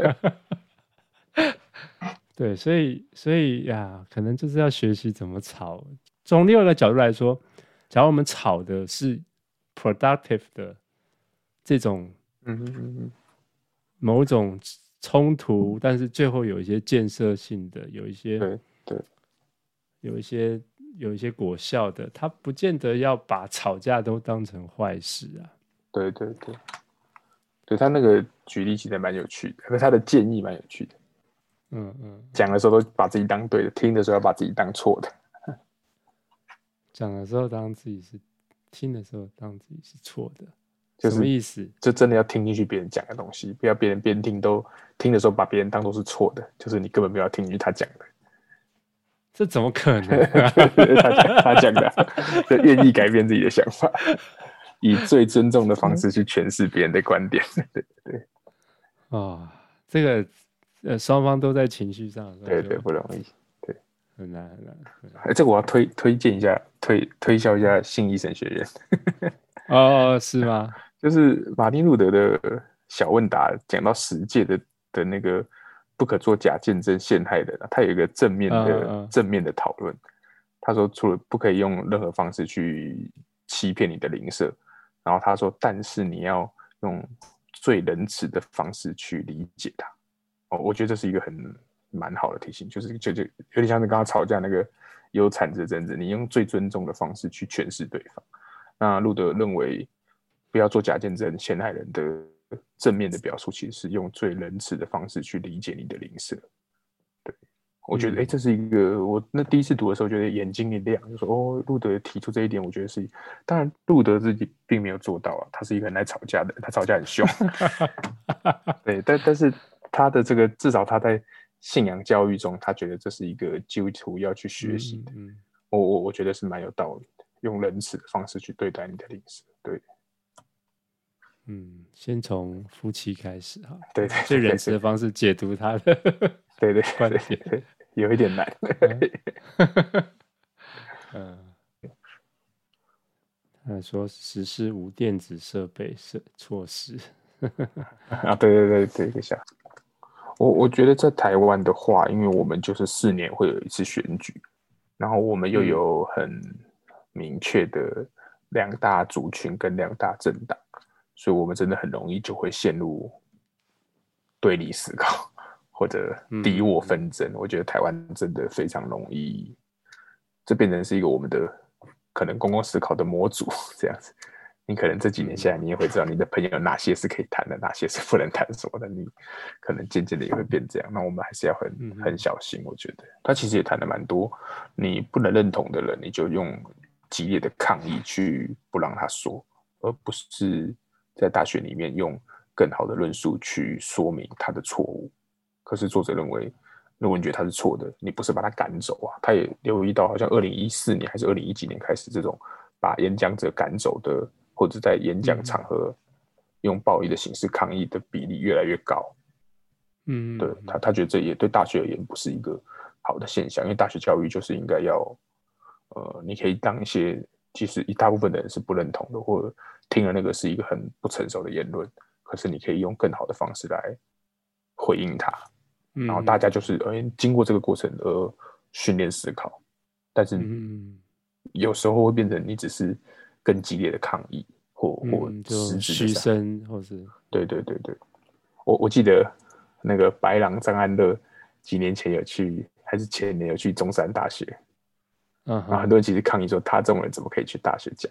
对，所以所以呀，可能就是要学习怎么吵。从另外一个角度来说，假如我们吵的是 productive 的这种，嗯嗯嗯，某种冲突，但是最后有一些建设性的，有一些对对，有一些有一些果效的，他不见得要把吵架都当成坏事啊。对对对，对他那个举例其实蛮有趣的，和他的建议蛮有趣的。嗯嗯，讲的时候都把自己当对的，听的时候要把自己当错的。讲的时候当自己是，听的时候当自己是错的，就是、什么意思？就真的要听进去别人讲的东西，不要别人边听都听的时候把别人当做是错的，就是你根本没有听进去他讲的。这怎么可能、啊？他讲的，就愿意改变自己的想法，以最尊重的方式去诠释别人的观点。对对对。哦，这个呃，双方都在情绪上，对对，不容易。很难很难，哎、欸，这个我要推推荐一下，推推销一下信义神学院。哦，是吗？就是马丁路德的小问答，讲到十诫的的那个不可做假见证陷害的，他有一个正面的、uh, uh. 正面的讨论。他说，除了不可以用任何方式去欺骗你的邻舍，然后他说，但是你要用最仁慈的方式去理解他。哦，我觉得这是一个很。蛮好的提醒，就是就就有点像是刚刚吵架那个有产值的争执，你用最尊重的方式去诠释对方。那路德认为，不要做假见证陷害人的正面的表述，其实是用最仁慈的方式去理解你的邻舍。对，我觉得，哎、嗯欸，这是一个我那第一次读的时候，觉得眼睛一亮，就说哦，路德提出这一点，我觉得是，当然路德自己并没有做到啊，他是一个很爱吵架的人，他吵架很凶。对，但但是他的这个至少他在信仰教育中，他觉得这是一个基督徒要去学习的。嗯，嗯我我我觉得是蛮有道理的，用仁慈的方式去对待你的邻舍。对。嗯，先从夫妻开始哈，对，对，最仁慈的方式解读他的，对对 观点，有一点难。嗯，他说实施无电子设备设措施。啊，对对对对，一下。我我觉得在台湾的话，因为我们就是四年会有一次选举，然后我们又有很明确的两大族群跟两大政党。所以，我们真的很容易就会陷入对立思考，或者敌我纷争。我觉得台湾真的非常容易，这变成是一个我们的可能公共思考的模组 这样子。你可能这几年下来，你也会知道你的朋友哪些是可以谈的，哪些是不能谈什么的。你可能渐渐的也会变这样。那我们还是要很很小心。我觉得他其实也谈了蛮多，你不能认同的人，你就用激烈的抗议去不让他说，而不是。在大学里面用更好的论述去说明他的错误，可是作者认为，如果你觉得他是错的，你不是把他赶走啊？他也留意到，好像二零一四年还是二零一几年开始，这种把演讲者赶走的，或者在演讲场合用暴力的形式抗议的比例越来越高。嗯，对他，他觉得这也对大学而言不是一个好的现象，因为大学教育就是应该要，呃，你可以当一些其实一大部分的人是不认同的，或者。听了那个是一个很不成熟的言论，可是你可以用更好的方式来回应他，嗯、然后大家就是呃经过这个过程而训练思考，但是有时候会变成你只是更激烈的抗议或或实质嘘声，或是对对对对，我我记得那个白狼张安乐几年前有去还是前年有去中山大学，嗯，然后很多人其实抗议说他这种人怎么可以去大学讲。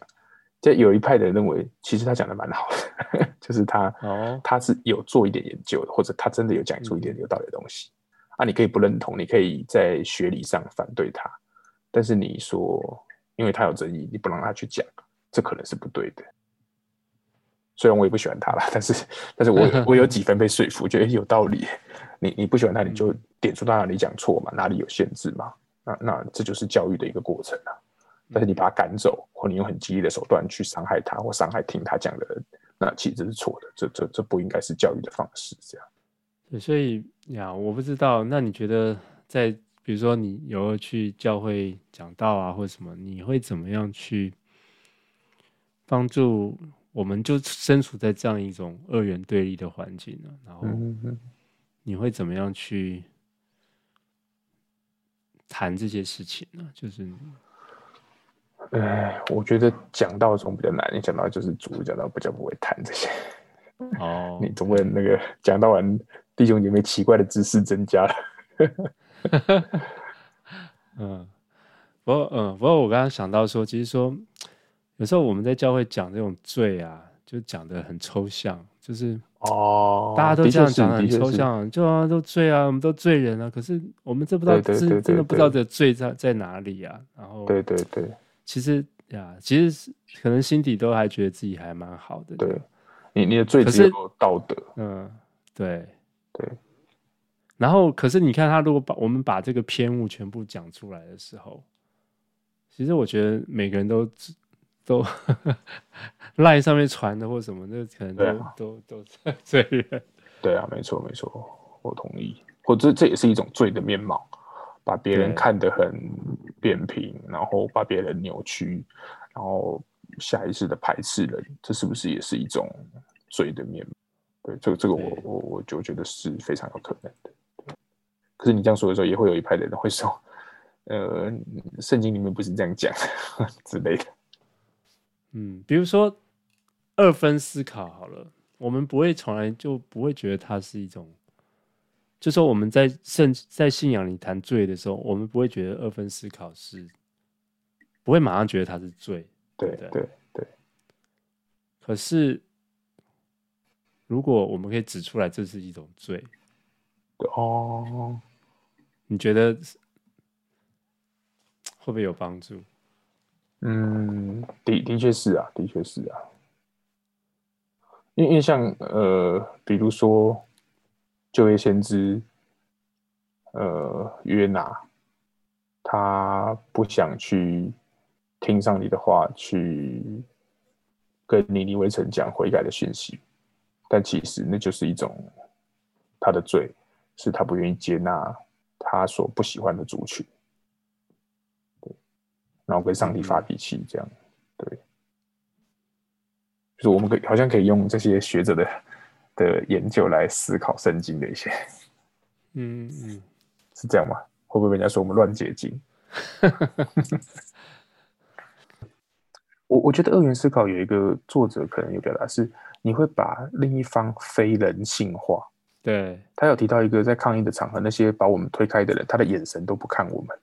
就有一派的人认为，其实他讲的蛮好的，就是他、哦、他是有做一点研究的，或者他真的有讲出一点有道理的东西。嗯、啊，你可以不认同，你可以在学理上反对他，但是你说，因为他有争议，你不让他去讲，这可能是不对的。虽然我也不喜欢他啦，但是，但是我我有几分被说服，觉得有道理。你你不喜欢他，你就点出他哪里讲错嘛，哪里有限制嘛。那那这就是教育的一个过程啊。但是你把他赶走，或你用很激烈的手段去伤害他，或伤害听他讲的人，那其实是错的。这这这不应该是教育的方式。这样。对，所以呀，我不知道。那你觉得，在比如说你有去教会讲道啊，或者什么，你会怎么样去帮助？我们就身处在这样一种二元对立的环境呢？然后你会怎么样去谈这些事情呢？就是。哎，我觉得讲到中比较难。你讲到就是主讲到比较不会谈这些。哦，你总不能那个讲到完，弟兄姐妹奇怪的知识增加了。嗯，不过嗯，不过我刚刚想到说，其实说有时候我们在教会讲这种罪啊，就讲得很抽象，就是哦，大家都这样讲很抽象，就啊都罪啊，我们都罪人啊。可是我们这不知道是真的不知道这罪在在哪里啊。然后对对对。其实呀，其实可能心底都还觉得自己还蛮好的。对，你你的罪只有道德。嗯，对对。然后，可是你看他，如果把我们把这个偏误全部讲出来的时候，其实我觉得每个人都都 line 上面传的或什么，那可能都、啊、都都 罪人。对啊，没错没错，我同意。或者这也是一种罪的面貌。把别人看得很扁平，然后把别人扭曲，然后下意识的排斥人，这是不是也是一种罪的面？对，这个这个我我我就觉得是非常有可能的。可是你这样说的时候，也会有一派的人会说，呃，圣经里面不是这样讲 之类的。嗯，比如说二分思考好了，我们不会从来就不会觉得它是一种。就说我们在圣在信仰里谈罪的时候，我们不会觉得二分思考是，不会马上觉得它是罪，对对对，对。可是如果我们可以指出来，这是一种罪，哦，你觉得会不会有帮助？嗯，的的确是啊，的确是啊，因为像呃，比如说就业先知，呃，约拿，他不想去听上帝的话，去跟尼尼微城讲悔改的讯息。但其实那就是一种他的罪，是他不愿意接纳他所不喜欢的族群，对，然后跟上帝发脾气，这样，对，就是我们可以好像可以用这些学者的的研究来思考圣经的一些，嗯嗯，是这样吗？会不会人家说我们乱解经？我我觉得二元思考有一个作者可能有表达是。你会把另一方非人性化。对，他有提到一个在抗议的场合，那些把我们推开的人，他的眼神都不看我们。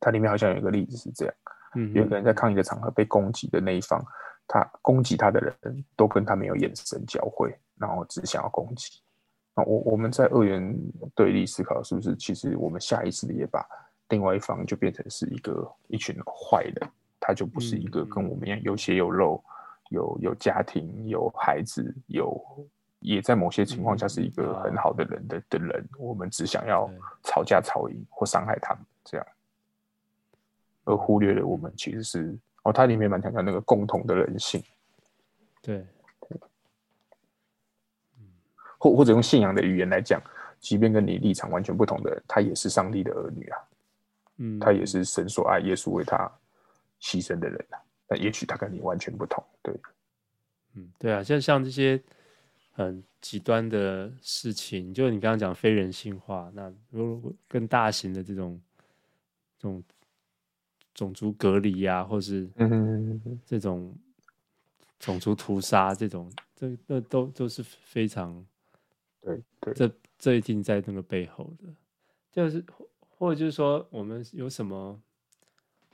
他里面好像有一个例子是这样：嗯，有个人在抗议的场合被攻击的那一方，他攻击他的人都跟他没有眼神交汇，然后只想要攻击。那我我们在二元对立思考，是不是其实我们下意识的也把另外一方就变成是一个一群坏人，他就不是一个跟我们一样有血有肉。有有家庭，有孩子，有也在某些情况下是一个很好的人的的人，我们只想要吵架吵赢或伤害他们这样，而忽略了我们其实是哦，它里面蛮强调那个共同的人性，对，或或者用信仰的语言来讲，即便跟你立场完全不同的人，他也是上帝的儿女啊，嗯，他也是神所爱，耶稣为他牺牲的人啊。但也许他跟你完全不同，对，嗯，对啊，像像这些很极端的事情，就你刚刚讲非人性化，那如果更大型的这种这种种族隔离呀、啊，或是这种种族屠杀这种，这那都都是非常对对，这这一定在那个背后的，就是或者就是说，我们有什么，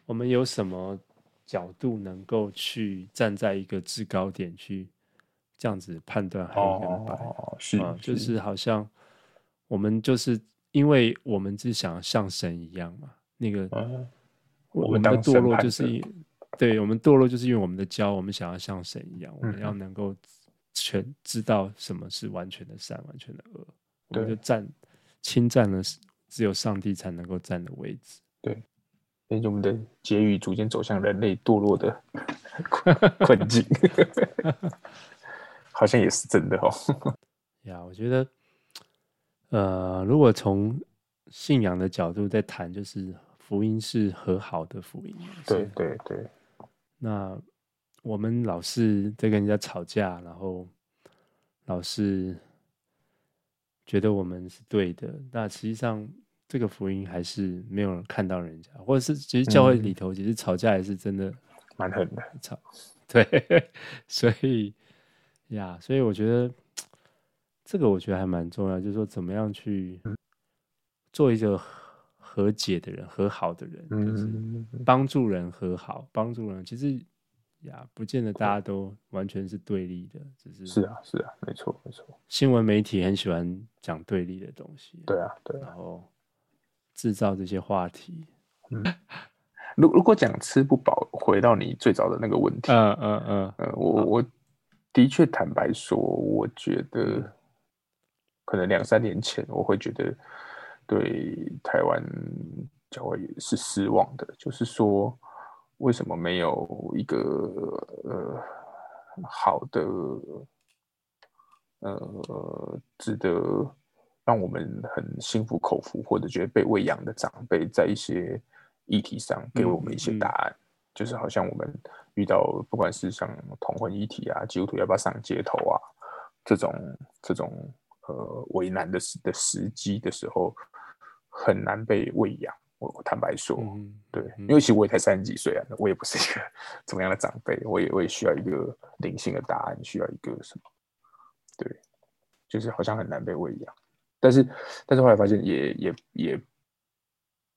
我们有什么。角度能够去站在一个制高点去这样子判断黑跟白，哦、是、啊、就是好像我们就是因为我们是想像神一样嘛，那个、嗯、我们的堕落就是因对我们堕落就是因为我们的骄傲，我们想要像神一样，我们要能够全知道什么是完全的善，完全的恶，我们就占侵占了只有上帝才能够占的位置，对。所以我们的结语逐渐走向人类堕落的困 境，好像也是真的哦。呀，我觉得，呃，如果从信仰的角度在谈，就是福音是和好的福音。对对对。那我们老是在跟人家吵架，然后老是觉得我们是对的，那实际上。这个福音还是没有人看到人家，或者是其实教会里头其实吵架也是真的蛮狠的吵，对，所以呀，所以我觉得这个我觉得还蛮重要，就是说怎么样去做一个和解的人、和好的人，就是帮助人和好，帮助人其实呀，不见得大家都完全是对立的，只是是啊，是啊，没错没错，新闻媒体很喜欢讲对立的东西，对啊对啊，然后。制造这些话题，嗯，如如果讲吃不饱，回到你最早的那个问题，嗯嗯嗯，呃，我我的确坦白说，我觉得可能两三年前我会觉得对台湾教会也是失望的，就是说为什么没有一个呃好的呃值得。让我们很心服口服，或者觉得被喂养的长辈，在一些议题上给我们一些答案，嗯嗯、就是好像我们遇到不管是像同婚议题啊，基督徒要不要上街头啊，这种这种呃为难的时的时机的时候，很难被喂养。我坦白说，嗯、对，因为其实我也才三十几岁啊，我也不是一个 怎么样的长辈，我也我也需要一个灵性的答案，需要一个什么？对，就是好像很难被喂养。但是，但是后来发现也也也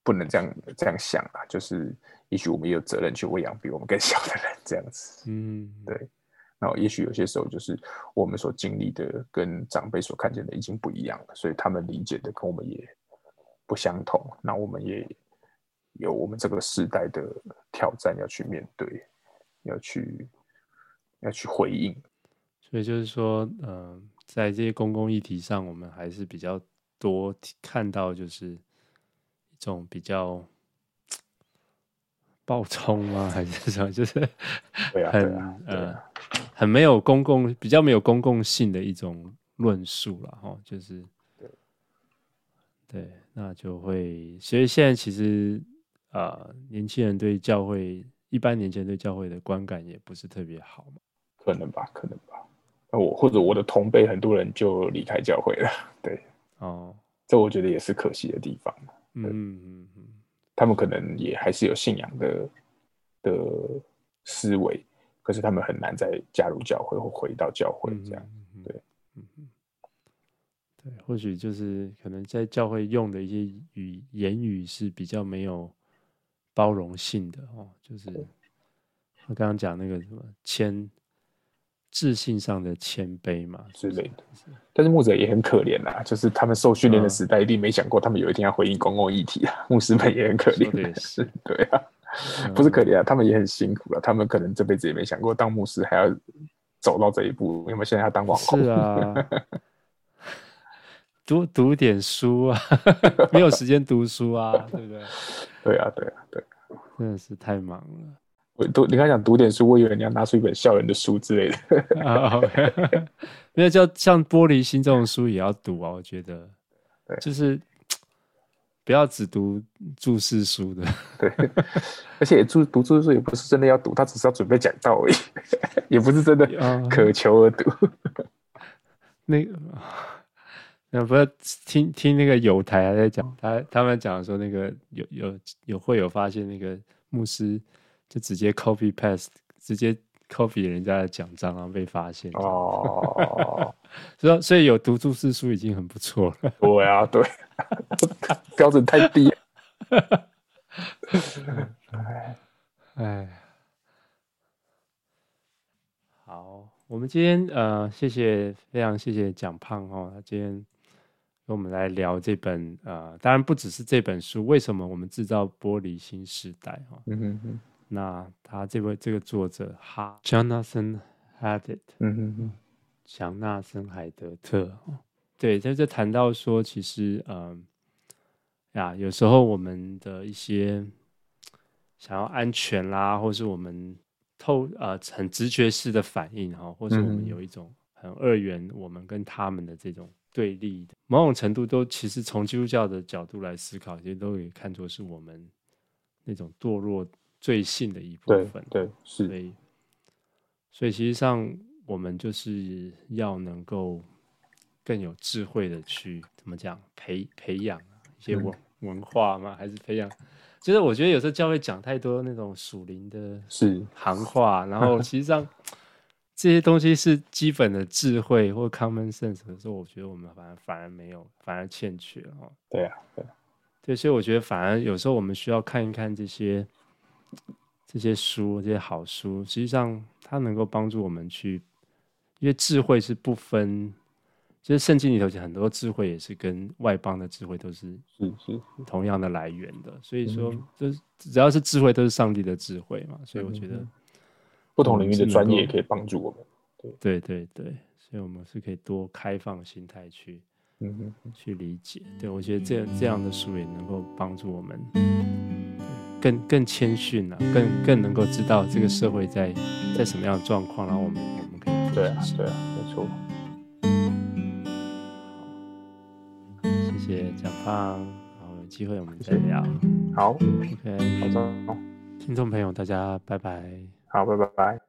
不能这样这样想啊，就是也许我们也有责任去喂养比我们更小的人，这样子。嗯，对。那也许有些时候就是我们所经历的跟长辈所看见的已经不一样了，所以他们理解的跟我们也不相同。那我们也有我们这个时代的挑战要去面对，要去要去回应。所以就是说，嗯、呃，在这些公共议题上，我们还是比较多看到就是一种比较。暴冲吗？还是什么？就是很、啊啊、呃，很没有公共，比较没有公共性的一种论述了哈。就是对，那就会，所以现在其实啊、呃，年轻人对教会，一般年轻人对教会的观感也不是特别好嘛。可能吧，可能吧。我或者我的同辈很多人就离开教会了。对，哦，这我觉得也是可惜的地方。嗯嗯嗯。他们可能也还是有信仰的的思维，可是他们很难再加入教会或回到教会这样。对，嗯嗯，对，或许就是可能在教会用的一些语言语是比较没有包容性的哦，就是我刚刚讲那个什么谦。自信上的谦卑嘛之类的，但是牧者也很可怜啊，就是他们受训练的时代，一定没想过他们有一天要回应公共议题啊。牧师们也很可怜，是，对啊，不是可怜啊，他们也很辛苦啊。他们可能这辈子也没想过当牧师还要走到这一步，因为现在要当网红。是啊，读读点书啊，没有时间读书啊，对不对？对啊，对啊，对，真的是太忙了。我读，你刚讲读点书，我以为你要拿出一本校园的书之类的。啊，没有，叫像《玻璃心》这种书也要读啊。我觉得，就是不要只读注释书的。对，而且注读注释书也不是真的要读，他只是要准备讲道而已，也不是真的渴求而读。那个，那不是听听那个有台还在讲，他他们讲说那个有有有会有发现那个牧师。就直接 copy paste，直接 copy 人家的奖章，然后被发现哦。所以所以有读注释书已经很不错了。对啊，对，标准太低。哎，好，我们今天呃，谢谢，非常谢谢蒋胖哦，他今天跟我们来聊这本呃，当然不只是这本书，为什么我们制造玻璃新时代哈？嗯哼哼。那他这位这个作者哈，Jonathan Haidt，嗯哼哼，强纳森海德特，对，在这谈到说，其实，嗯，呀，有时候我们的一些想要安全啦，或是我们透呃很直觉式的反应哈，或是我们有一种很二元，我们跟他们的这种对立的，某种程度都其实从基督教的角度来思考，其实都可以看作是我们那种堕落。罪性的一部分，对，对，是，所以，所以其实上我们就是要能够更有智慧的去怎么讲培培养一些文、嗯、文化嘛，还是培养？就是我觉得有时候教会讲太多那种属灵的是行话，然后其实上这些东西是基本的智慧或 common sense，可是我觉得我们反而反而没有，反而欠缺哈。对啊，对，对，所以我觉得反而有时候我们需要看一看这些。这些书，这些好书，实际上它能够帮助我们去，因为智慧是不分，就是圣经里头很多智慧也是跟外邦的智慧都是是是同样的来源的，所以说，就是只要是智慧都是上帝的智慧嘛，所以我觉得不同领域的专业也可以帮助我们，对。对对对，所以我们是可以多开放心态去，嗯哼，去理解，对我觉得这这样的书也能够帮助我们。更更谦逊了，更更能够知道这个社会在在什么样的状况，然后我们我们可以对啊对啊，没错。好，谢谢蒋胖，然后有机会我们再聊。好，OK，好的，听众朋友大家拜拜，好，拜拜拜。